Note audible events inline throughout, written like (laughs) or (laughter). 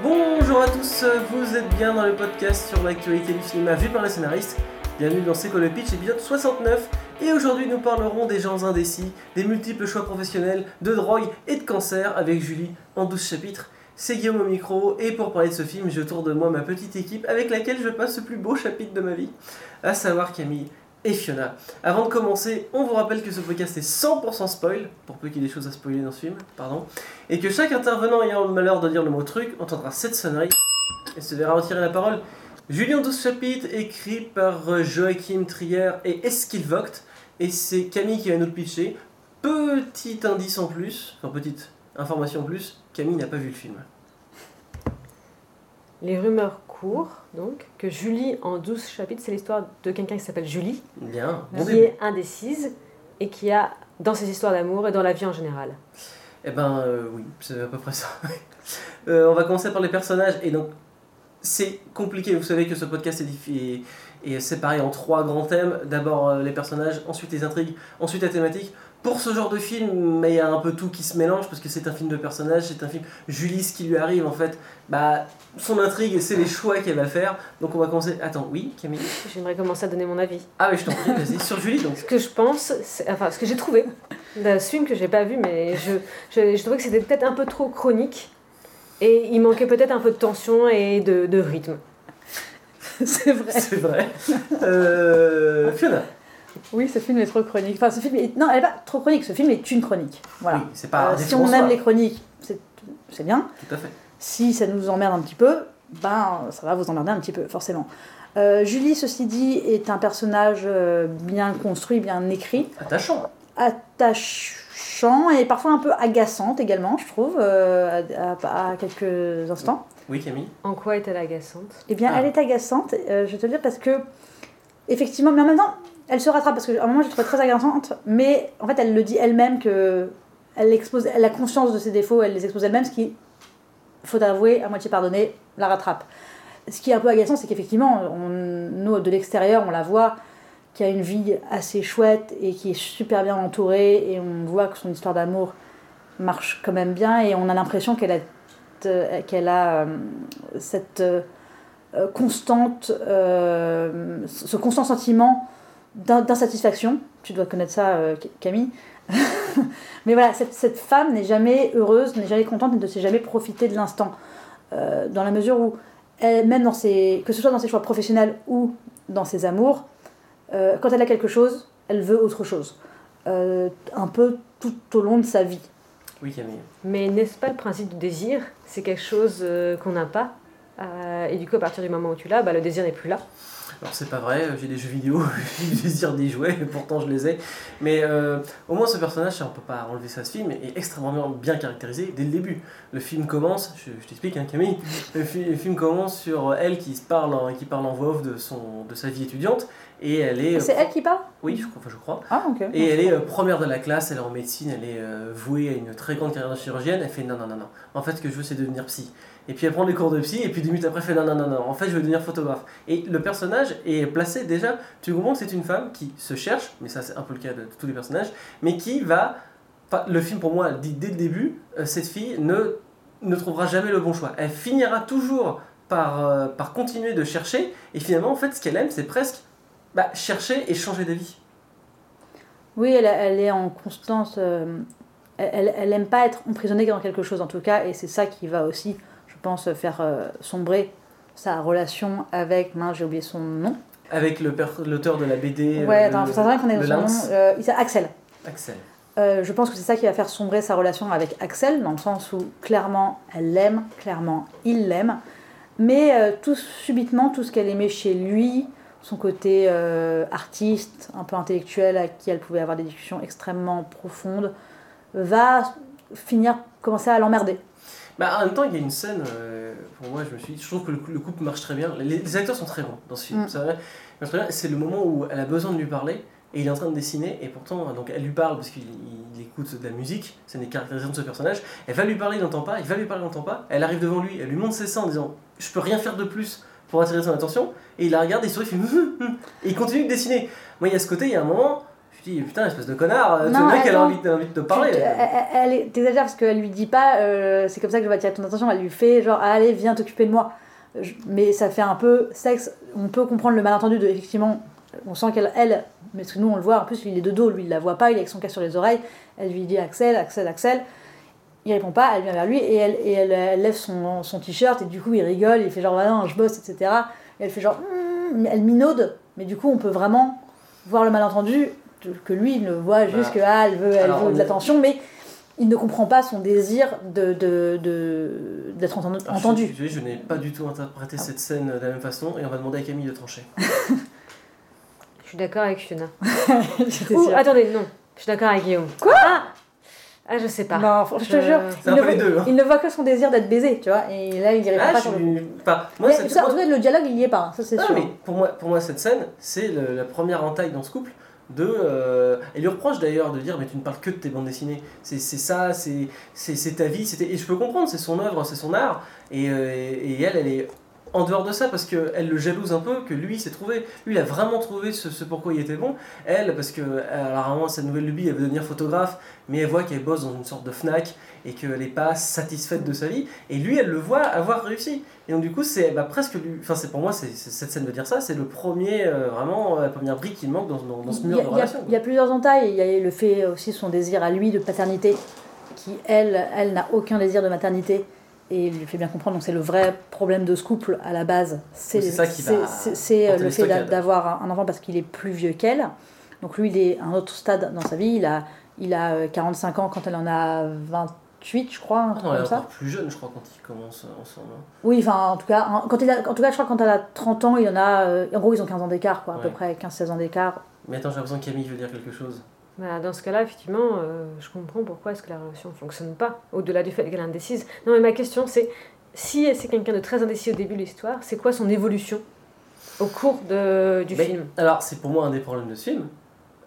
Bonjour à tous, vous êtes bien dans le podcast sur l'actualité du cinéma vu par les scénaristes. Bienvenue dans C'est le pitch, épisode 69. Et aujourd'hui, nous parlerons des gens indécis, des multiples choix professionnels, de drogue et de cancer avec Julie en 12 chapitres. C'est Guillaume au micro, et pour parler de ce film, je tourne de moi ma petite équipe avec laquelle je passe le plus beau chapitre de ma vie, à savoir Camille et Fiona. Avant de commencer, on vous rappelle que ce podcast est 100% spoil, pour peu qu'il y ait des choses à spoiler dans ce film, pardon, et que chaque intervenant ayant le malheur de dire le mot truc entendra cette sonnerie et se verra retirer la parole. Julien 12 chapitres, écrit par euh, Joachim Trier et Eskil et c'est Camille qui va nous le pitcher. Petit indice en plus, enfin petite information en plus, Camille n'a pas vu le film. Les rumeurs donc, que Julie, en 12 chapitres, c'est l'histoire de quelqu'un qui s'appelle Julie, Bien, qui est indécise et qui a, dans ses histoires d'amour et dans la vie en général. Eh ben euh, oui, c'est à peu près ça. (laughs) Euh, on va commencer par les personnages et donc c'est compliqué. Vous savez que ce podcast est, est- est séparé en trois grands thèmes. D'abord euh, les personnages, ensuite les intrigues, ensuite la thématique. Pour ce genre de film, mais il y a un peu tout qui se mélange parce que c'est un film de personnages, c'est un film Julie ce qui lui arrive en fait. Bah son intrigue, c'est les choix qu'elle va faire. Donc on va commencer. Attends, oui, Camille? J'aimerais commencer à donner mon avis. Ah mais je t'en prie, vas-y sur Julie donc. Ce que je pense, enfin, ce que j'ai trouvé d'un film que j'ai pas vu, mais je, je, je trouvais que c'était peut-être un peu trop chronique et il manquait peut-être un peu de tension et de, de rythme. (laughs) C'est vrai. C'est vrai. Euh, Fiona? Oui, ce film est trop chronique. Enfin, ce film est... Non, elle est pas trop chronique. Ce film est une chronique. Voilà. Oui, c'est pas. un Euh, si on aime soi. les chroniques, c'est c'est bien. Tout à fait. Si ça nous emmerde un petit peu, ben ça va vous emmerder un petit peu, forcément. Euh, Julie, ceci dit, est un personnage euh, bien construit, bien écrit, Attachant. attachant et parfois un peu agaçante également, je trouve, euh, à, à- à quelques instants. Oui, Camille. En quoi est-elle agaçante? Eh bien, Ah. elle est agaçante, euh, je vais te le dire, parce que, effectivement, mais en même temps, elle se rattrape, parce qu'à un moment, je la trouve très agaçante, mais en fait, elle le dit elle-même que elle, expose, elle a conscience de ses défauts, elle les expose elle-même, ce qui, faut avouer, à moitié pardonné, la rattrape. Ce qui est un peu agaçant, c'est qu'effectivement, nous, de l'extérieur, on la voit qui a une vie assez chouette et qui est super bien entourée, et on voit que son histoire d'amour marche quand même bien, et on a l'impression qu'elle a, euh, euh, cette euh, constante, ce constant sentiment d'insatisfaction. Tu dois connaître ça, euh, Camille. (laughs) Mais voilà, cette, cette femme n'est jamais heureuse, n'est jamais contente ne sait jamais profiter de l'instant. Euh, dans la mesure où, elle, même dans ses, que ce soit dans ses choix professionnels ou dans ses amours, euh, quand elle a quelque chose, elle veut autre chose. Euh, un peu tout au long de sa vie. Oui, Camille. Mais n'est-ce pas le principe du désir? C'est quelque chose euh, qu'on n'a pas. Euh, et du coup, à partir du moment où tu l'as, bah, le désir n'est plus là. Alors c'est pas vrai, j'ai des jeux vidéo, (laughs) j'ai le désir d'y jouer, et (laughs) pourtant je les ai. Mais euh, au moins ce personnage, on peut pas enlever ça ce film, est extrêmement bien caractérisé dès le début. Le film commence, je, je t'explique hein, Camille, le, fi- le film commence sur elle qui parle en, qui parle en voix off de, son, de sa vie étudiante, et elle est... C'est euh, elle qui parle? Oui, je crois. Enfin, je crois. Ah, ok. Et elle est euh, première de la classe, elle est en médecine, elle est euh, vouée à une très grande carrière de chirurgienne. Elle fait non, non, non, non. En fait, ce que je veux, c'est devenir psy. Et puis elle prend des cours de psy, et puis deux minutes après, elle fait non, non, non, non. En fait, je veux devenir photographe. Et le personnage est placé déjà, tu comprends que c'est une femme qui se cherche, mais ça, c'est un peu le cas de tous les personnages, mais qui va. Le film, pour moi, dit dès le début, euh, cette fille ne, ne trouvera jamais le bon choix. Elle finira toujours par, euh, par continuer de chercher, et finalement, en fait, ce qu'elle aime, c'est presque bah, chercher et changer d'avis. Oui, elle, est en constance. euh, elle, elle, elle aime pas être emprisonnée dans quelque chose en tout cas, et c'est ça qui va aussi, pense, faire euh, sombrer sa relation avec. Mince, j'ai oublié son nom. Avec l'auteur de la BD. ouais, euh, attends, le- faut savoir qu'on est son nom. Euh, Axel. Axel. Euh, je pense que c'est ça qui va faire sombrer sa relation avec Axel, dans le sens où clairement elle l'aime, clairement il l'aime, mais euh, tout subitement, tout ce qu'elle aimait chez lui, son côté euh, artiste, un peu intellectuel, avec qui elle pouvait avoir des discussions extrêmement profondes, va finir commencer à l'emmerder. Bah, en même temps, il y a une scène, euh, pour moi, je me suis dit, je trouve que le, cou- le couple marche très bien. Les, les acteurs sont très bons dans ce film. Mm. C'est le moment où elle a besoin de lui parler et il est en train de dessiner et pourtant, donc elle lui parle parce qu'il il écoute de la musique, c'est une des caractérisations de ce personnage. Elle va lui parler, il n'entend pas, il va lui parler, il n'entend pas. Elle arrive devant lui, elle lui montre ses seins en disant Je peux rien faire de plus pour attirer son attention. Et il la regarde et il sourit, il fait et (laughs) il continue de dessiner. Moi, il y a ce côté, il y a un moment, dis, putain, espèce de connard, euh, le mec, elle a envie, elle a envie de te parler. Tu- elle, elle t'exagères parce qu'elle lui dit pas, euh, c'est comme ça que je vais attirer ton attention, elle lui fait genre, allez, viens t'occuper de moi. Je- Mais ça fait un peu sexe, on peut comprendre le malentendu de, effectivement, on sent qu'elle, elle, mais parce que nous on le voit, en plus il est de dos, lui il la voit pas, il est avec son casque sur les oreilles, elle lui dit Axel, Axel, Axel. Il répond pas, elle vient vers lui et elle, et elle, elle lève son, son t-shirt et du coup il rigole, il fait genre, bah non, je bosse, etc. Et elle fait genre, Hmm elle minaude, mais du coup on peut vraiment voir le malentendu, que lui il ne voit juste Voilà. que ah, elle veut, elle Alors, veut de l'attention, mais il ne comprend pas son désir de, de, de- d'être entendu. Alors. Je, je n'ai pas du tout interprété Ah. cette scène de la même façon et on va demander à Camille de trancher. (laughs) Je suis d'accord avec Fiona. (laughs) Attendez, non. Je suis d'accord avec Guillaume. Quoi? Ah, ah, je sais pas. Non, je te Je- jure, il ne, voit, deux. Hein. il ne voit que son désir d'être baisé, tu vois, et là il y répond Ah, pas je le. Moi, Mais ça, en tout cas, le dialogue il y est pas, hein, ça c'est Non, sûr. mais pour moi, pour moi, cette scène, c'est le- la première entaille dans ce couple. De, euh, lui reproche d'ailleurs de dire mais tu ne parles que de tes bandes dessinées. C'est ça c'est ta vie c'était et je peux comprendre c'est son œuvre c'est son art. Et, euh, et elle elle est en dehors de ça parce que elle le jalouse un peu que lui s'est trouvé lui il a vraiment trouvé ce, ce pourquoi il était bon. Elle parce que alors vraiment sa nouvelle lubie elle veut devenir photographe mais elle voit qu'elle bosse dans une sorte de Fnac et qu'elle n'est pas satisfaite de sa vie. Et lui elle le voit avoir réussi. Et donc du coup c'est bah, presque lui enfin c'est pour moi c'est cette scène veut dire ça c'est le premier euh, vraiment la première brique qui manque dans, dans, dans ce il, mur y a, de relation il y a plusieurs entailles, il y a le fait aussi son désir à lui de paternité, qui elle, elle n'a aucun désir de maternité. Et il lui fait bien comprendre, donc c'est le vrai problème de ce couple à la base. C'est C'est euh, le fait d'avoir un enfant parce qu'il est plus vieux qu'elle. Donc lui, il est à un autre stade dans sa vie. Il a, il a euh, 45 ans quand elle en a 28, je crois, un Ah truc non, elle est comme ça. encore plus jeune je crois quand ils commencent ensemble hein. Oui, enfin, en tout cas, quand il a, en tout cas, je crois quand elle a 30 ans, il en a. euh, en gros, ils ont 15 ans d'écart, quoi, à peu près 15-16 ans d'écart. mais attends j'ai l'impression que Camille veut dire quelque chose Bah, dans ce cas-là, effectivement, euh, je comprends pourquoi est-ce que la relation ne fonctionne pas, au-delà du fait qu'elle est indécise. Non, mais ma question, c'est si c'est quelqu'un de très indécis au début de l'histoire, c'est quoi son évolution au cours de, du Mais- film? Alors, c'est pour moi un des problèmes de ce film.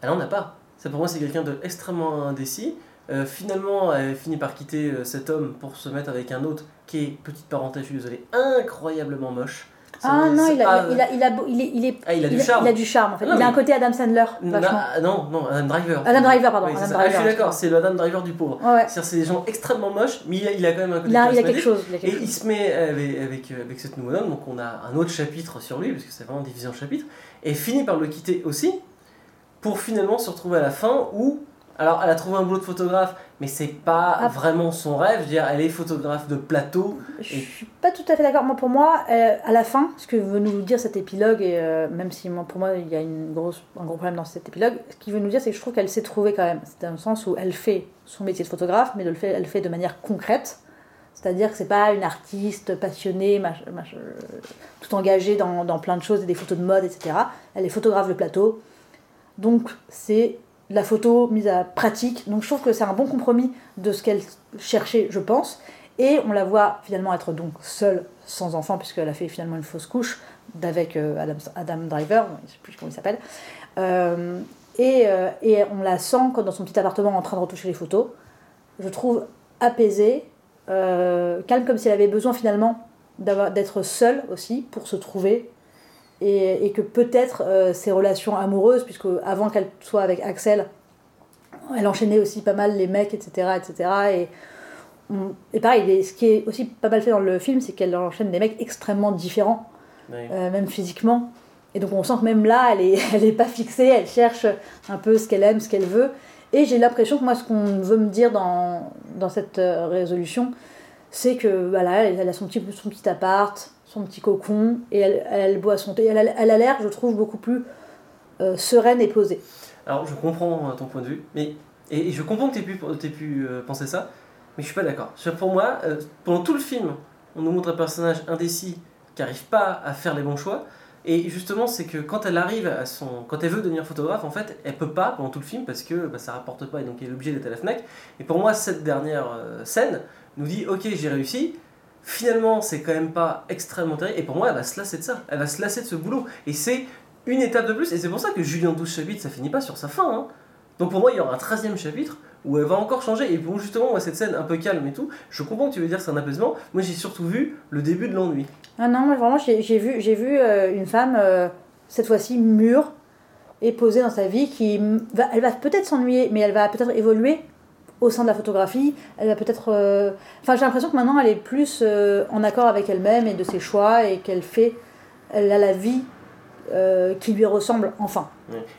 Elle en a pas. C'est pour moi, c'est quelqu'un de extrêmement indécis. Euh, finalement, elle finit par quitter euh, cet homme pour se mettre avec un autre qui est, petite parenthèse, je suis désolé, incroyablement moche. Ah me- non, il a, ah, il, a, il, a, beau- il, est, il, est, ah, il a du il charme. il a du charme, en fait. Non, il a un côté Adam Sandler, vachement. non, non, Adam Driver. Adam Driver, pardon, Oui, Adam. Ah, je suis d'accord, c'est le Adam Driver du pauvre. Ouais, ouais. C'est-à-dire, c'est des gens extrêmement moches, mais il a, il a quand même un côté Il a, il a quelque chose. Il a Et il se met avec, avec, avec cette nouvelle homme, donc on a un autre chapitre sur lui, parce que c'est vraiment divisé en chapitres, et finit par le quitter aussi, pour finalement se retrouver à la fin où, alors elle a trouvé un boulot de photographe, mais c'est pas Ah. vraiment son rêve, je veux dire, elle est photographe de plateau, Je suis pas tout à fait d'accord. Moi, pour moi, euh, à la fin, ce que veut nous dire cet épilogue, et euh, même si moi, pour moi il y a une grosse, un gros problème dans cet épilogue, ce qu'il veut nous dire, c'est que je trouve qu'elle s'est trouvée quand même. C'est dans le sens où elle fait son métier de photographe, mais de le fait, elle le fait de manière concrète. C'est-à-dire que c'est pas une artiste passionnée, mach- mach- euh, tout engagée dans, dans plein de choses, des photos de mode, etc. Elle est photographe de plateau. Donc c'est la photo mise à pratique. Donc je trouve que c'est un bon compromis de ce qu'elle cherchait, je pense. Et on la voit finalement être donc seule, sans enfant, puisqu'elle a fait finalement une fausse couche d'avec euh, Adam, Driver, je ne sais plus comment il s'appelle. Euh, et, euh, et on la sent quand dans son petit appartement en train de retoucher les photos. Je trouve apaisée, calme comme si elle avait besoin finalement d'être seule aussi pour se trouver. Et, et que peut-être euh, ses relations amoureuses, puisque avant qu'elle soit avec Axel, elle enchaînait aussi pas mal les mecs, etc. etc. Et, on- et pareil, ce qui est aussi pas mal fait dans le film, c'est qu'elle enchaîne des mecs extrêmement différents, euh, même physiquement. Et donc on sent que même là, elle est, (laughs) elle est pas fixée, elle cherche un peu ce qu'elle aime, ce qu'elle veut. Et j'ai l'impression que moi, ce qu'on veut me dire dans, dans cette euh, résolution, c'est que voilà, elle a son petit, son petit appart, son petit cocon, et elle, boit son thé. Elle, a- elle a l'air, je trouve, beaucoup plus euh, sereine et posée. Alors je comprends euh, ton point de vue, mais et, je comprends que tu aies pu, pu euh, penser ça, mais je suis pas d'accord. Pour moi, pendant tout le film, on nous montre un personnage indécis qui n'arrive pas à faire les bons choix. Et justement, c'est que quand elle arrive à son, quand elle veut devenir photographe, en fait, elle peut pas pendant tout le film parce que bah, ça rapporte pas et donc elle est obligée d'être à la Fnac. Et pour moi, cette dernière scène nous dit, ok, j'ai réussi. Finalement, c'est quand même pas extrêmement terrible. Et pour moi, elle va se lasser de ça. Elle va se lasser de ce boulot. Et c'est une étape de plus. Et c'est pour ça que Julien 12 chapitres, ça finit pas sur sa fin. hein. Donc pour moi, il y aura un 13 chapitre où elle va encore changer. Et bon, justement, cette scène un peu calme et tout, je comprends que tu veux dire c'est un apaisement. Moi, j'ai surtout vu le début de l'ennui. Ah non, moi vraiment, j'ai vu, euh, une femme, euh, cette fois-ci mûre, est posée dans sa vie, qui va, elle va peut-être s'ennuyer, mais elle va peut-être évoluer au sein de la photographie. Elle va peut-être. euh, Enfin, j'ai l'impression que maintenant, elle est plus euh, en accord avec elle-même et de ses choix et qu'elle fait. Elle a la vie euh, qui lui ressemble enfin.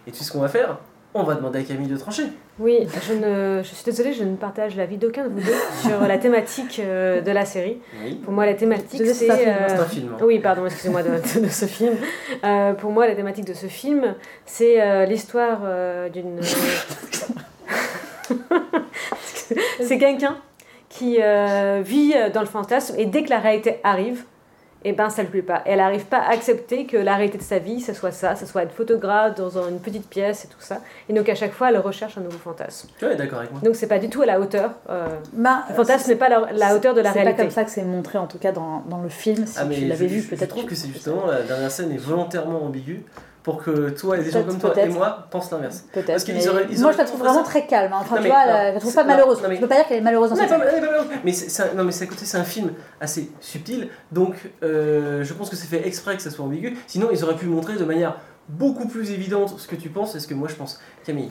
Et tu sais ce qu'on va faire? On va demander à Camille de trancher. Oui, je, ne, je suis désolée, je ne partage l'avis d'aucun de vous deux (laughs) sur la thématique euh, de la série. Oui. Pour moi, la thématique, c'est c'est... un film, euh, un film. hein. Oui, pardon, excusez-moi de, de- de ce film. Euh, pour moi, la thématique de ce film, c'est euh, l'histoire euh, d'une. (laughs) c'est quelqu'un qui euh, vit dans le fantasme et dès que la réalité arrive, et ben ça ne lui plaît pas. Et elle n'arrive pas à accepter que la réalité de sa vie, ce soit ça, ce soit être photographe dans une petite pièce et tout ça. Et donc à chaque fois, elle recherche un nouveau fantasme. Tu es d'accord avec moi Donc c'est pas du tout à la hauteur. euh, Bah, le fantasme n'est pas la, la hauteur de la c'est réalité. pas comme ça que c'est montré, en tout cas, dans, dans le film. Si Ah, mais tu l'avais vu, je- je peut-être. trouve que c'est justement la dernière scène est volontairement ambiguë pour que toi et des gens comme toi et moi pensent l'inverse. Peut-être. Auraient- Moi, je la trouve vraiment ça. très calme. hein. Enfin, Non, tu mais- vois, non, je la trouve pas malheureuse. non, mais- Je peux pas dire qu'elle est malheureuse dans Non, pas- mais- c'est un- non mais c'est à côté c'est un film assez subtil donc euh, je pense que c'est fait exprès que ça soit ambigu sinon ils auraient pu montrer de manière beaucoup plus évidente ce que tu penses et ce que moi je pense Camille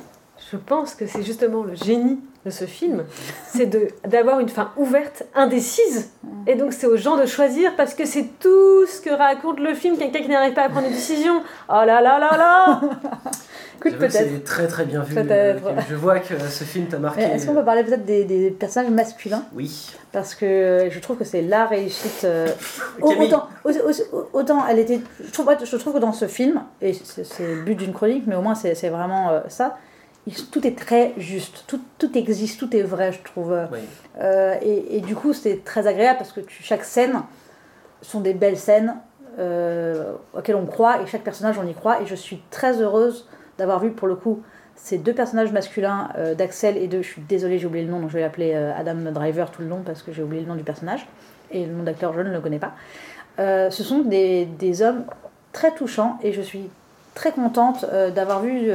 Je pense que c'est justement le génie de ce film, c'est de d'avoir une fin ouverte, indécise. Et donc c'est aux gens de choisir parce que c'est tout ce que raconte le film, quelqu'un qui n'arrive pas à prendre une décision. Oh là là là là (laughs) Écoute, peut-être. c'est très très bien vu Peut-être. euh, je vois que ce film t'a marqué Mais Est-ce qu'on peut parler peut-être des, des personnages masculins? Oui Parce que je trouve que c'est la réussite. euh, autant, au- au- autant elle était. Je trouve, je trouve que dans ce film, et c'est le but d'une chronique, mais au moins c'est vraiment euh, ça, tout est très juste. Tout, tout existe, tout est vrai, je trouve. oui Euh, et, et du coup, c'est très agréable parce que tu- chaque scène sont des belles scènes euh, auxquelles on croit et chaque personnage on y croit. Et je suis très heureuse d'avoir vu pour le coup ces deux personnages masculins euh, d'Axel et de. Je suis désolée, j'ai oublié le nom, donc je vais l'appeler Adam Driver tout le long parce que j'ai oublié le nom du personnage et le nom d'acteur, je ne le connais pas. Ce sont des, des hommes très touchants et je suis très contente d'avoir vu.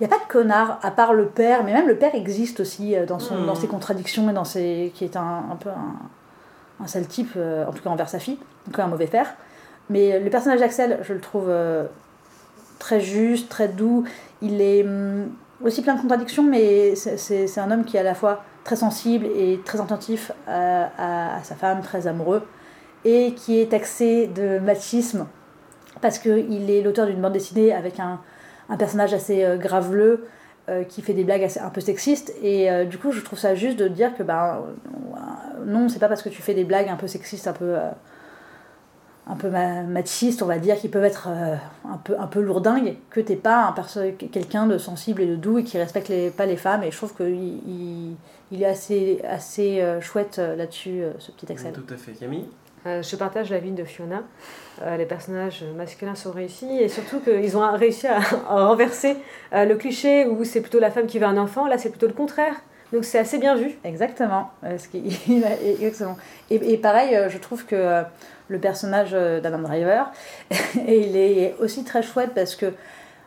Il n'y a pas de connard à part le père, mais même le père existe aussi euh, dans, son, dans ses contradictions et dans ses. qui est un, un peu un, un sale type, euh, en tout cas envers sa fille, donc un mauvais père. Mais le personnage d'Axel, je le trouve euh, très juste, très doux. Il est hum, aussi plein de contradictions, mais c'est- un homme qui est à la fois très sensible et très attentif à, à- à sa femme, très amoureux, et qui est taxé de machisme parce qu'il est l'auteur d'une bande dessinée avec un, un personnage assez euh, graveleux euh, qui fait des blagues assez, un peu sexistes. Et euh, du coup, je trouve ça juste de dire que ben, non, c'est pas parce que tu fais des blagues un peu sexistes, un peu, un peu ma- machistes, on va dire, qui peuvent être un, peu, un peu lourdingues, que t'es pas un quelqu'un de sensible et de doux et qui respecte les, pas les femmes. Et je trouve qu'il il, il est assez, assez chouette là-dessus, ce petit Axel. tout à fait Camille? Euh, Je partage l'avis de Fiona. Euh, les personnages masculins sont réussis et surtout qu'ils ont réussi (laughs) à, renverser euh, le cliché où c'est plutôt la femme qui veut un enfant. Là, c'est plutôt le contraire. Donc c'est assez bien vu. Exactement. Ce. (laughs) Et, et pareil, je trouve que le personnage d'Adam Driver, (laughs) il est aussi très chouette parce que,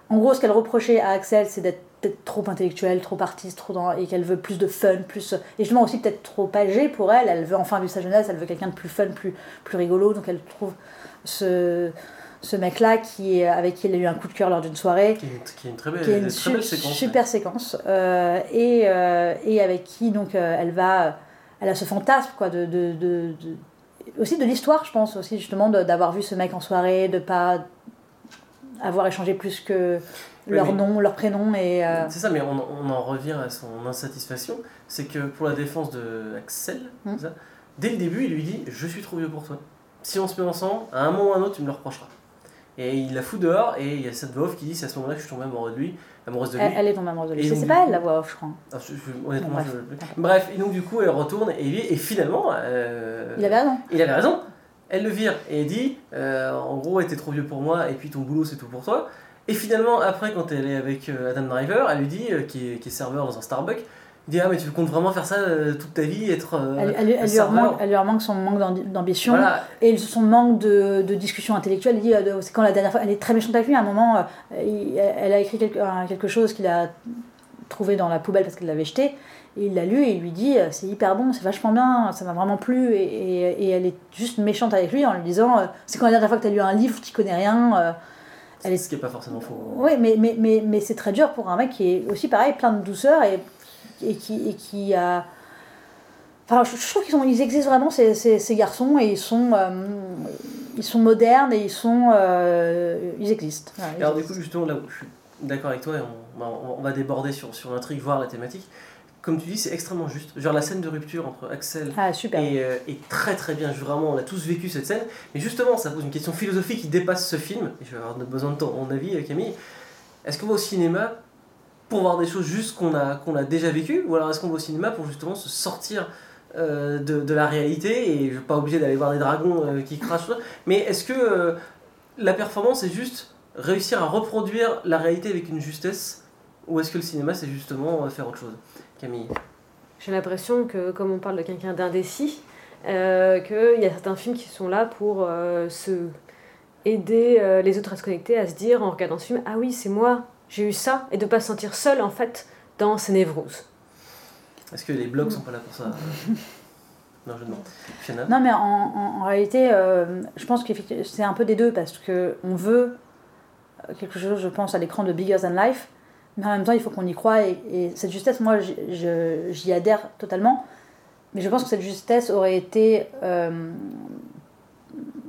en gros, ce qu'elle reprochait à Axel, c'est d'être peut-être trop intellectuelle, trop artiste, trop dans, et qu'elle veut plus de fun, plus et justement aussi peut-être trop âgée pour elle. Elle veut enfin vivre sa jeunesse, elle veut quelqu'un de plus fun, plus plus rigolo. Donc elle trouve ce ce mec-là qui avec qui elle a eu un coup de cœur lors d'une soirée qui est une, qui est une très belle, qui est une très su- belle séquence super séquence euh, et, euh, et avec qui donc euh, elle va elle a ce fantasme quoi de, de, de- de- aussi de l'histoire je pense aussi justement d'avoir vu ce mec en soirée de pas avoir échangé plus que leur nom leur prénom et euh, C'est ça, mais on, on en revient à son insatisfaction. C'est que pour la défense de Axel, Mm. ça, dès le début, il lui dit Je suis trop vieux pour toi. Si on se met ensemble, à un moment ou à un autre, tu me le reprocheras. Et il la fout dehors, et il y a cette voix off qui dit C'est à ce moment-là que je suis tombé amoureux de lui, amoureuse de lui. elle, elle est tombée amoureuse de lui C'est pas elle la voix off je crois Ah, je- je- honnêtement, Bon, bref. je- bref, et donc du coup, elle retourne, et, lui- et finalement, euh, il avait raison il avait raison. Elle le vire et dit euh, En gros, t'es trop vieux pour moi, et puis ton boulot, c'est tout pour toi. Et finalement, après, quand elle est avec euh, Adam Driver, elle lui dit, euh, qui, est, qui est serveur dans un Starbucks, il dit Ah, mais tu comptes vraiment faire ça euh, toute ta vie, être. elle, elle- elle lui remanque, elle lui remanque son manque d'ambi- d'ambition Voilà, Et son manque de, de discussion intellectuelle, il dit, c'est quand la dernière fois, elle est très méchante avec lui, à un moment, elle a écrit quelque, chose qu'il a trouvé dans la poubelle parce qu'elle l'avait jeté, et il l'a lu et il lui dit, c'est hyper bon, c'est vachement bien, ça m'a vraiment plu, et, et- et elle est juste méchante avec lui en lui disant, c'est quand la dernière fois que tu as lu un livre, tu connais rien, Elle est- Ce qui n'est pas forcément faux. Oui, mais, mais, mais, mais c'est très dur pour un mec qui est aussi pareil, plein de douceur et, et, qui, et qui a. Enfin, je, je trouve qu'ils ils existent vraiment, ces, ces, ces garçons, et ils sont, euh, ils sont modernes et ils sont. euh, ils existent. Ils Alors du coup, justement, là où je suis d'accord avec toi, et on, bah, on- on va déborder sur, sur l'intrigue, voir la thématique. Comme tu dis, c'est extrêmement juste. Genre la scène de rupture entre Axel Ah, super. est, euh, est très très bien. Vraiment, on a tous vécu cette scène. Mais justement, ça pose une question philosophique qui dépasse ce film. Et je vais avoir besoin de ton mon avis, euh, Camille. Est-ce qu'on va au cinéma pour voir des choses juste qu'on a, qu'on a déjà vécues Ou alors est-ce qu'on va au cinéma pour justement se sortir euh, de, de la réalité Et je suis pas obligé d'aller voir des dragons euh, qui crachent. Mais est-ce que la performance est juste réussir à reproduire la réalité avec une justesse Ou est-ce que le cinéma c'est justement faire autre chose? Camille J'ai l'impression que, comme on parle de quelqu'un d'indécis, euh, qu'il y a certains films qui sont là pour euh, se aider euh, les autres à se connecter, à se dire en regardant ce film Ah oui, c'est moi, j'ai eu ça, et de pas se sentir seul en fait dans ces névroses. Est-ce que les blogs sont pas là pour ça? (laughs) Non, je demande. Fiona? Non, mais en, en, en réalité, euh, je pense que c'est un peu des deux parce que on veut quelque chose, je pense, à l'écran de Bigger Than Life, mais en même temps, il faut qu'on y croie et, et cette justesse, moi, j'y- adhère totalement. Mais je pense que cette justesse aurait été euh,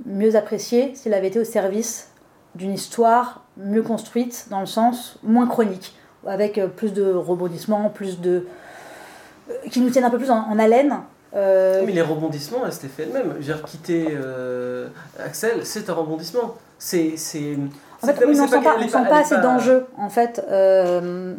mieux appréciée s'il avait été au service d'une histoire mieux construite, dans le sens moins chronique, avec euh, plus de rebondissements, plus de. euh, qui nous tiennent un peu plus en, haleine. Euh, Mais les rebondissements, s'étaient fait veux dire, quitter euh, Axel, c'est un rebondissement. C'est. En fait, oui, mais on c'est sent pas, assez d'enjeux, en fait, euh,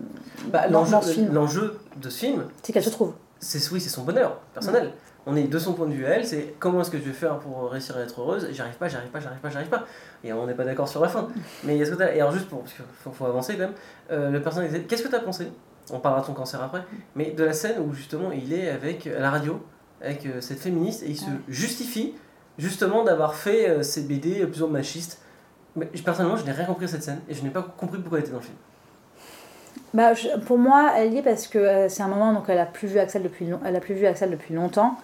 Bah, l'enjeu, film. l'enjeu de ce film, C'est qu'elle se trouve. c'est oui, c'est son bonheur personnel. On est de son point de vue à elle, c'est comment est-ce que je vais faire pour réussir à être heureuse? J'arrive pas, j'arrive pas, j'arrive pas, j'arrive pas. Et on n'est pas d'accord sur la fin. (laughs) Mais il y a ce côté. Et alors, juste pour. Parce qu'il faut, faut avancer quand même. euh, le personnage. Qu'est-ce que tu as pensé? On parlera de ton cancer après. Mais de la scène où justement il est avec à la radio, avec euh, cette féministe, et il se justifie justement d'avoir fait euh, ces BD plus ou moins machistes. Mais personnellement, je n'ai rien compris à cette scène et je n'ai pas compris pourquoi elle était dans le film. Bah, je- pour moi, elle y est parce que euh, c'est un moment donc elle a plus vu Axel depuis long- elle a plus vu Axel depuis longtemps.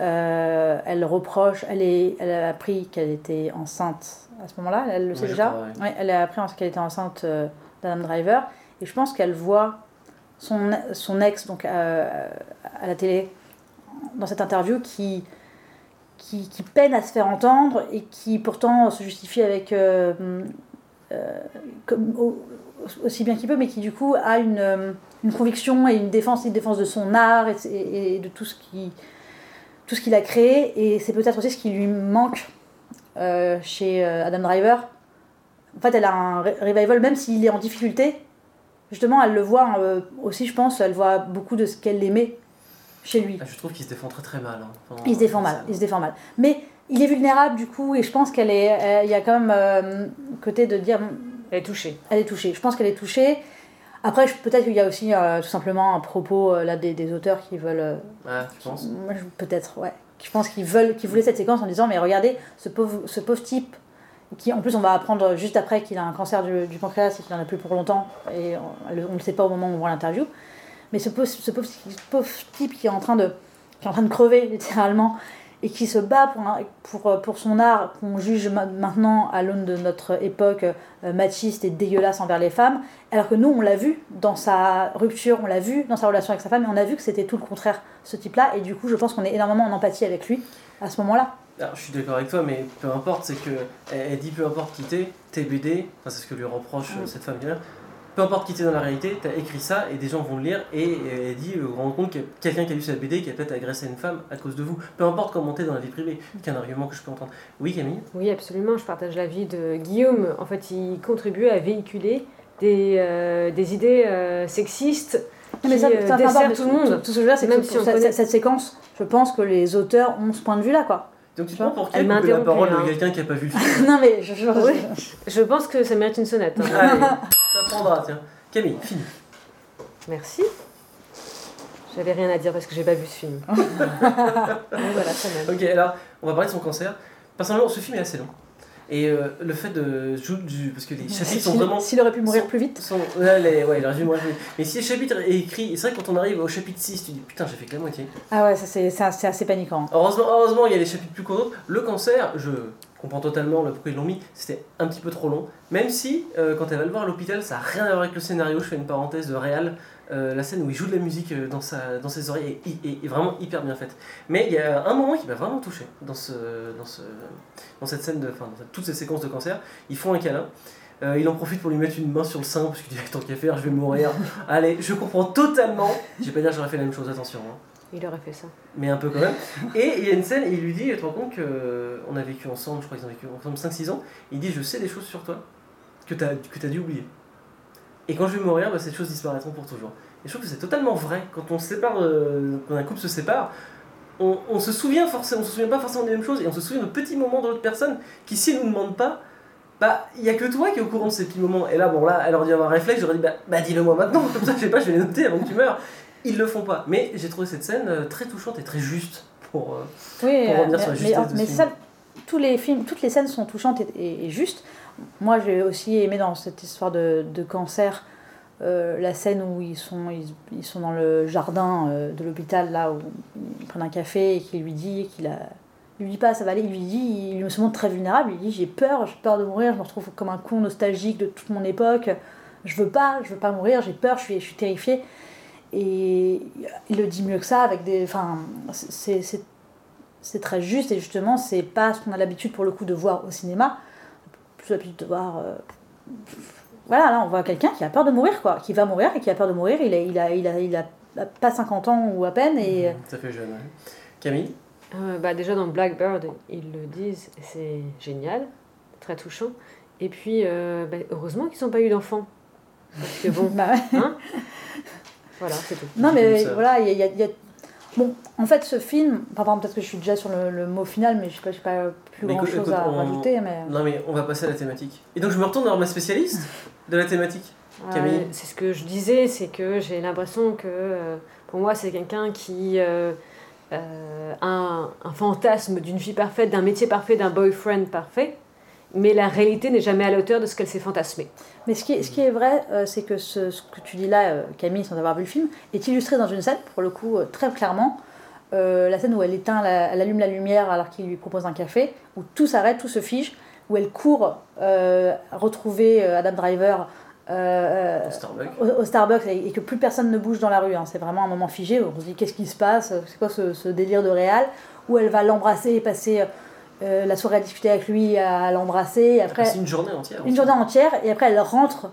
Euh, elle reproche, elle est, elle a appris qu'elle était enceinte à ce moment-là. Elle le sait déjà. crois, ouais. Ouais, elle a appris qu'elle était enceinte euh, d'Adam Driver et je pense qu'elle voit son, son ex donc euh, à la télé dans cette interview qui, qui, peine à se faire entendre et qui pourtant se justifie avec euh, euh, aussi bien qu'il peut, mais qui du coup a une, euh, conviction et une défense, une défense de son art et, de tout ce qui tout ce qu'il a créé et c'est peut-être aussi ce qui lui manque chez Adam Driver. En fait, elle a un re- revival, même s'il est en difficulté. Justement, elle le voit aussi, je pense, elle voit beaucoup de ce qu'elle aimait chez lui. Ah, je trouve qu'il se défend très très mal. hein, pendant- Il se défend mal, il se défend mal. Mais il est vulnérable du coup, et je pense qu'elle est, euh, il y a quand même euh, côté de dire, Elle est touchée. elle est touchée. Je pense qu'elle est touchée. Après, peut-être qu'il y a aussi euh, tout simplement un propos euh, là des, des auteurs qui veulent, euh, Ah, tu penses peut-être, ouais. Je pense qu'ils veulent, qu'ils voulaient cette séquence en disant, mais regardez, ce pauvre, ce pauvre type qui, en plus, on va apprendre juste après qu'il a un cancer du, du pancréas et qu'il en a plus pour longtemps, et on ne le sait pas au moment où on voit l'interview. Mais ce pauvre, ce pauvre, ce pauvre type qui est en train de, qui est en train de crever littéralement et qui se bat pour, un- pour, pour son art qu'on juge ma- maintenant à l'aune de notre époque euh, machiste et dégueulasse envers les femmes, alors que nous on l'a vu dans sa rupture, on l'a vu dans sa relation avec sa femme et on a vu que c'était tout le contraire ce type-là et du coup je pense qu'on est énormément en empathie avec lui à ce moment-là. Alors, je suis d'accord avec toi, mais peu importe, c'est que elle, dit peu importe quitter, t'es BD, enfin c'est ce que lui reproche euh, Mm. cette femme qui là. Peu importe quitter dans la réalité, t'as écrit ça et des gens vont le lire et, et elle dit, euh, vous vous rendez compte qu'il y a quelqu'un qui a lu cette BD qui a peut-être agressé une femme à cause de vous. Peu importe comment t'es dans la vie privée, qu'un argument que je peux entendre. Oui Camille? Oui, absolument. Je partage l'avis de Guillaume. En fait, il contribue à véhiculer des, euh, des idées euh, sexistes qui Mais ça, euh, desservent mais tout le monde. Tout, ce que je veux dire, c'est que si on cette, connaît- cette séquence, je pense que les auteurs ont ce point de vue-là, quoi. Donc tu prends pour qui elle m'a couper la parole de hein. quelqu'un qui a pas vu le (laughs) film? Non mais je, je- Oui. Je pense que ça mérite une sonnette. hein. (laughs) Allez, ça prendra, tiens. Camille, fini. Merci. J'avais rien à dire parce que j'ai pas vu ce film. (laughs) Voilà, ça. Ok, alors, on va parler de son cancer. Personnellement, ce film est assez long. Et euh, le fait de jouer du. Parce que les chapitres sont vraiment. S'il aurait pu mourir sont- plus vite. sont- ouais, les- ouais, il aurait dû mourir plus vite. Mais si le chapitre est écrit, c'est vrai que quand on arrive au chapitre 6, tu dis putain, j'ai fait que la moitié. Ah ouais, ça c'est assez paniquant. Heureusement, heureusement, il y a des chapitres plus courts. Le cancer, je comprends totalement le pourquoi ils l'ont mis, c'était un petit peu trop long. Même si, euh, quand elle va le voir à l'hôpital, ça n'a rien à voir avec le scénario, je fais une parenthèse de réal, euh, la scène où il joue de la musique euh, dans, sa, dans ses oreilles est, est- est vraiment hyper bien faite. Mais il y a un moment qui m'a vraiment touché dans, ce, dans, ce, dans cette scène, de, enfin, dans toutes ces séquences de cancer. Ils font un câlin. Euh, il en profite pour lui mettre une main sur le sein parce qu'il dit (laughs) tant qu'à faire, je vais mourir. (laughs) Allez, je comprends totalement. Je vais pas dire que j'aurais fait la même chose, attention. hein Il aurait fait ça. mais un peu quand même. Et il y a une scène, il lui dit, tu te rends compte qu'on a vécu ensemble, je crois qu'ils ont vécu ensemble 5-6 ans, il dit, je sais des choses sur toi que tu as, t'as dû oublier. Et quand je vais mourir, bah, ces choses disparaîtront pour toujours. Et je trouve que c'est totalement vrai. Quand on se sépare, euh, quand un couple se sépare, on, on se souvient forcément, on se souvient pas forcément des mêmes choses, et on se souvient de petits moments de l'autre personne qui, si elle nous demande pas, bah, il y a que toi qui est au courant de ces petits moments. Et là, bon, là, elle aurait dû avoir un réflexe, j'aurais dit, bah, bah dis-le moi maintenant, comme ça, je sais pas, je vais les noter avant que tu meurs. Ils le font pas. Mais j'ai trouvé cette scène euh, très touchante et très juste pour. euh, Oui, Pour euh, revenir mais, sur la mais- justesse de mais c'est ça, tous les films, toutes les scènes sont touchantes et, et- et justes. Moi, j'ai aussi aimé dans cette histoire de, de cancer euh, la scène où ils sont, ils, ils sont dans le jardin euh, de l'hôpital, là, où ils prennent un café et qu'il lui dit qu'il a. Il lui dit pas ça va aller, il lui dit, il se montre très vulnérable, il dit j'ai peur, j'ai peur de mourir, je me retrouve comme un con nostalgique de toute mon époque, je veux pas, je veux pas mourir, j'ai peur, je suis, je suis terrifiée. Et il le dit mieux que ça, avec des. Enfin, c'est c'est- c'est très juste et justement, c'est pas ce qu'on a l'habitude pour le coup de voir au cinéma. Plus l'habitude de voir. euh, Voilà, là, on voit quelqu'un qui a peur de mourir, quoi, qui va mourir et qui a peur de mourir. Il a, il a, il a, il a pas 50 ans ou à peine et. Ça fait jeune, ouais. Camille? Euh, bah déjà dans Blackbird, ils le disent, c'est génial, très touchant. Et puis, euh, bah, heureusement qu'ils n'ont pas eu d'enfants. Parce que bon, (laughs) Bah ouais. Voilà, c'est tout. Non, mais voilà, il y a, il y a- il y a- Bon, en fait, ce film, enfin, pardon, peut-être que je suis déjà sur le, le mot final, mais je sais pas, pas plus Mais grand écoute- chose écoute, à on- rajouter. Mais... Non, mais on va passer à la thématique. Et donc, je me retourne vers ma spécialiste de la thématique. Camille c'est ce que je disais, c'est que j'ai l'impression que euh, pour moi c'est quelqu'un qui euh, euh, a un, un fantasme d'une vie parfaite, d'un métier parfait, d'un boyfriend parfait, mais la réalité n'est jamais à la hauteur de ce qu'elle s'est fantasmée. Mais ce qui est, ce qui est vrai, euh, c'est que ce, ce que tu dis là, euh, Camille, sans avoir vu le film, est illustré dans une scène, pour le coup, euh, très clairement. Euh, la scène où elle éteint, la- elle allume la lumière alors qu'il lui propose un café, où tout s'arrête, tout se fige, où elle court euh, retrouver euh, Adam Driver euh, Au Starbucks. au, au Starbucks et, et que plus personne ne bouge dans la rue. hein. C'est vraiment un moment figé où on se dit qu'est-ce qui se passe, c'est quoi ce, ce délire de réal, où elle va l'embrasser et passer euh, la soirée à discuter avec lui, à l'embrasser, après C'est une journée entière. une journée entière et après elle rentre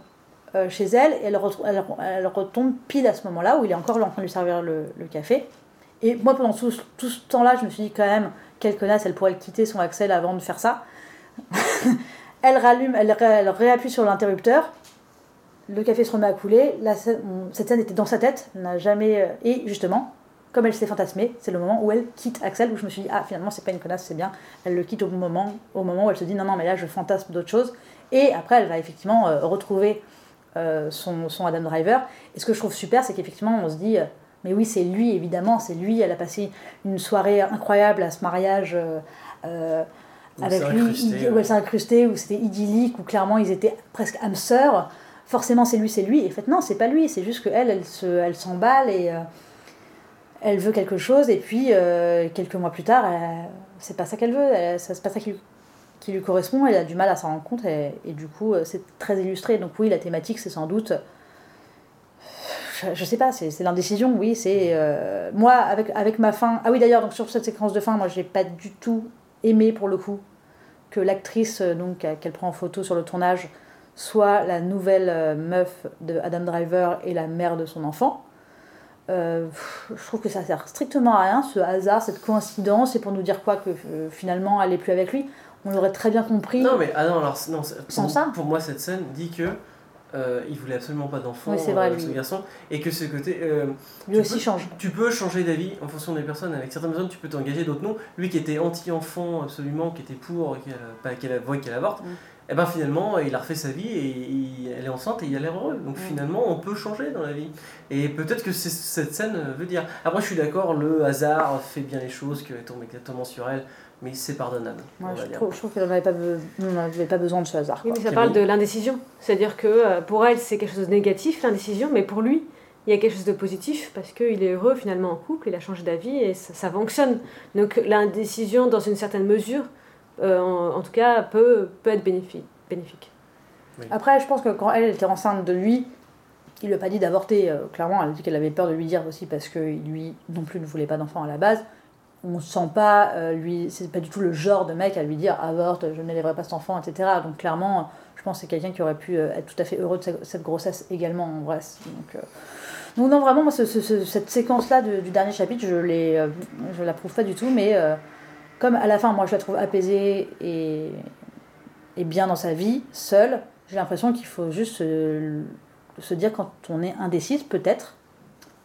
euh, chez elle et elle, elle, elle retombe pile à ce moment-là où il est encore en train de lui servir le, le café. Et moi pendant tout, ce- tout ce temps-là, je me suis dit quand même, quelle connasse, elle pourrait le quitter son Axel avant de faire ça. (laughs) elle rallume, elle, ré- elle réappuie sur l'interrupteur, le café se remet à couler, la cette scène était dans sa tête, elle n'a jamais... euh, Et justement, comme elle s'est fantasmée, c'est le moment où elle quitte Axel, où je me suis dit, ah finalement c'est pas une connasse, c'est bien, elle le quitte au moment, au moment où elle se dit, non, non, mais là je fantasme d'autres choses. Et après, elle va effectivement euh, retrouver euh, son, son Adam Driver. Et ce que je trouve super, c'est qu'effectivement, on se dit, euh, mais oui, c'est lui, évidemment, c'est lui. Elle a passé une soirée incroyable à ce mariage avec lui, incrusté, où elle s'est incrustée, où c'était idyllique, où clairement ils étaient presque âmes sœurs. Forcément, c'est lui, c'est lui. Et en fait, non, c'est pas lui. C'est juste qu'elle, elle se, elle s'emballe et euh, elle veut quelque chose. Et puis, euh, quelques mois plus tard, c'est pas ça qu'elle veut. C'est pas ça qui, qui lui correspond. Elle a du mal à s'en rendre compte. Et, du coup, euh, c'est très illustré. Donc, oui, la thématique, c'est sans doute. Je, sais pas, c'est l'indécision, oui. C'est. euh, moi, avec, avec ma fin. Ah oui, d'ailleurs, donc sur cette séquence de fin, moi, j'ai pas du tout aimé pour le coup que l'actrice qu'elle prend en photo sur le tournage soit la nouvelle meuf de Adam Driver et la mère de son enfant. Euh, je trouve que ça sert strictement à rien, ce hasard, cette coïncidence, et pour nous dire quoi que euh, finalement elle est plus avec lui. On l'aurait très bien compris. Non, mais ah non, alors, non, Sans pour, ça pour moi, cette scène dit que. euh, il voulait absolument pas d'enfant Oui, vrai, avec lui. ce garçon et que ce côté euh, lui tu aussi peux- change. tu peux changer d'avis en fonction des personnes avec certaines personnes tu peux t'engager d'autres non lui qui était anti-enfant absolument qui était pour qu'elle pas qu'elle voit qu'elle avorte Mm. Et ben finalement il a refait sa vie et il- elle est enceinte et il a l'air heureux donc finalement on peut changer dans la vie et peut-être que cette scène veut dire après je suis d'accord le hasard fait bien les choses que tombe exactement sur elle mais c'est pardonnable va je, dire. trouve, je trouve qu'elle n'avait pas, be- besoin de ce hasard. Oui, mais ça Camille. parle de l'indécision. C'est-à-dire que euh, pour elle, c'est quelque chose de négatif, l'indécision, mais pour lui, il y a quelque chose de positif parce qu'il est heureux finalement en couple, il a changé d'avis et ça, ça fonctionne. Donc l'indécision, dans une certaine mesure, euh, en, en tout cas, peut, peut être bénéfique. bénéfique. Après, je pense que quand elle était enceinte de lui, il lui a pas dit d'avorter. euh, clairement, elle a dit qu'elle avait peur de lui dire aussi parce que lui non plus ne voulait pas d'enfant à la base. On sent pas, euh, lui, c'est pas du tout le genre de mec à lui dire avorte, je n'élèverai pas cet enfant, etc. Donc clairement, je pense que c'est quelqu'un qui aurait pu euh, être tout à fait heureux de cette grossesse également en vrai. Donc, euh, donc non, vraiment, moi, ce- ce- ce- cette séquence-là du dernier chapitre, je l'ai, euh, je l'approuve pas du tout, mais euh, comme à la fin, moi, je la trouve apaisée et, et bien dans sa vie, seule, j'ai l'impression qu'il faut juste se, se dire quand on est indécise, peut-être,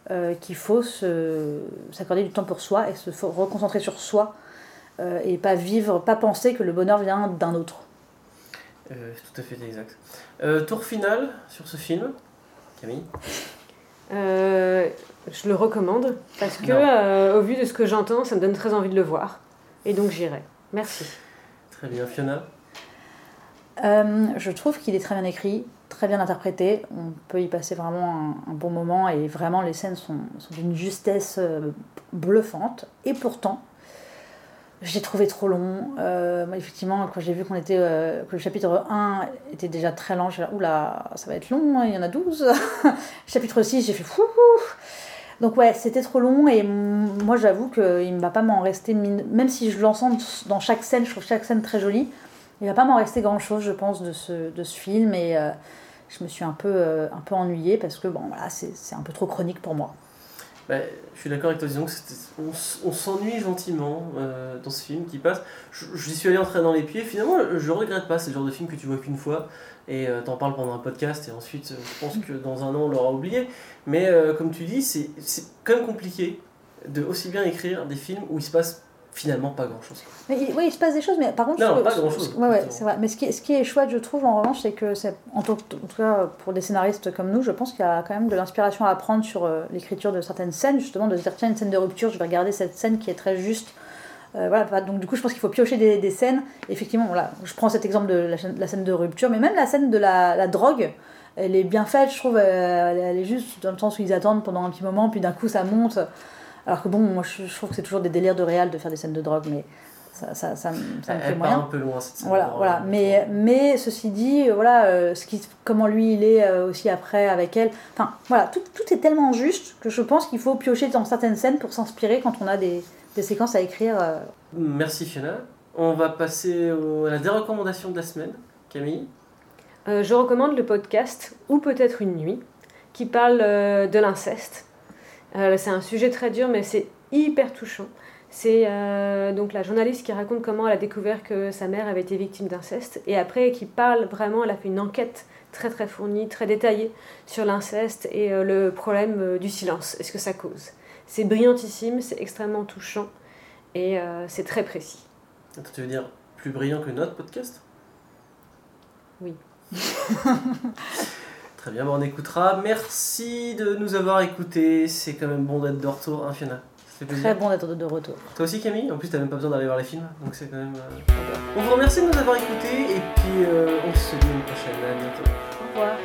euh, qu'il faut s'accorder du temps pour soi et se reconcentrer sur soi euh, et pas vivre, pas penser que le bonheur vient d'un autre. Euh, tout à fait exact. Euh, tour final sur ce film, Camille? Euh, je le recommande parce que, euh, au vu de ce que j'entends, ça me donne très envie de le voir. Et donc j'irai. Merci. Très bien, Fiona Euh, je trouve qu'il est très bien écrit, très bien interprété. On peut y passer vraiment un, un bon moment et vraiment les scènes sont, sont d'une justesse euh, bluffante. Et pourtant, j'ai trouvé trop long. Euh, effectivement, quand j'ai vu qu'on était, euh, que le chapitre 1 était déjà très lent, j'ai dit oula, ça va être long, hein, il y en a 12. (laughs) chapitre 6, j'ai fait fou. Donc ouais, c'était trop long et moi j'avoue qu'il ne va pas m'en rester, même si je l'ensemble dans chaque scène, je trouve chaque scène très jolie, il va pas m'en rester grand chose, je pense, de ce, film. Et euh, je me suis un peu, euh, un peu ennuyée parce que bon, voilà, c'est un peu trop chronique pour moi. Bah, je suis d'accord avec toi, disons que on, s'ennuie gentiment euh, dans ce film qui passe. J'y suis allé en dans les pieds, finalement je regrette pas, c'est le genre de film que tu vois qu'une fois et euh, t'en parles pendant un podcast et ensuite euh, je pense que dans un an on l'aura oublié. Mais comme tu dis, c'est quand même compliqué de aussi bien écrire des films où il se passe finalement pas grand chose. Mais oui, il se passe des choses, mais par contre, Non, pas ce- grand-chose, Ouais, ouais, c'est vrai. Mais ce qui, est, ce qui est chouette, je trouve, en revanche, c'est que, c'est- en, tout, en tout cas, pour des scénaristes comme nous, je pense qu'il y a quand même de l'inspiration à apprendre sur euh, l'écriture de certaines scènes, justement, de se dire, tiens, une scène de rupture, je vais regarder cette scène qui est très juste. Euh, voilà, donc du coup, je pense qu'il faut piocher des, des scènes. Effectivement, voilà, je prends cet exemple de la, scène de rupture, mais même la scène de la, la drogue, elle est bien faite, je trouve. euh, Elle, elle est juste dans le sens où ils attendent pendant un petit moment, puis d'un coup, ça monte. Alors que bon, moi, je, je trouve que c'est toujours des délires de réal de faire des scènes de drogue, mais ça, ça, ça, me- ça me fait Elle moyen. part un peu loin cette scène. Voilà, voilà. euh, Mais, mais ceci dit, euh, voilà, euh, ce qui, comment lui il est euh, aussi après avec elle. Enfin, voilà, tout, tout est tellement juste que je pense qu'il faut piocher dans certaines scènes pour s'inspirer quand on a des, des séquences à écrire. euh. Merci Fiona. On va passer au- à la dérecommandation de la semaine. Camille? Euh, je recommande le podcast Ou peut-être une nuit, qui parle euh, de l'inceste. Euh, c'est un sujet très dur, mais c'est hyper touchant. C'est euh, donc la journaliste qui raconte comment elle a découvert que sa mère avait été victime d'inceste, et après qui parle vraiment, elle a fait une enquête très très fournie, très détaillée sur l'inceste et euh, le problème euh, du silence, et ce que ça cause. C'est brillantissime, c'est extrêmement touchant, et c'est très précis. Attends, tu veux dire plus brillant que notre podcast? Oui. (laughs) Très bien, bon, on écoutera. Merci de nous avoir écoutés. C'est quand même bon d'être de retour, hein, Fiona. Très bon d'être de retour. Toi aussi, Camille? En plus, t'as même pas besoin d'aller voir les films, donc c'est quand même. euh, On vous remercie de nous avoir écoutés et puis euh, on se dit à une prochaine. À bientôt. Au revoir.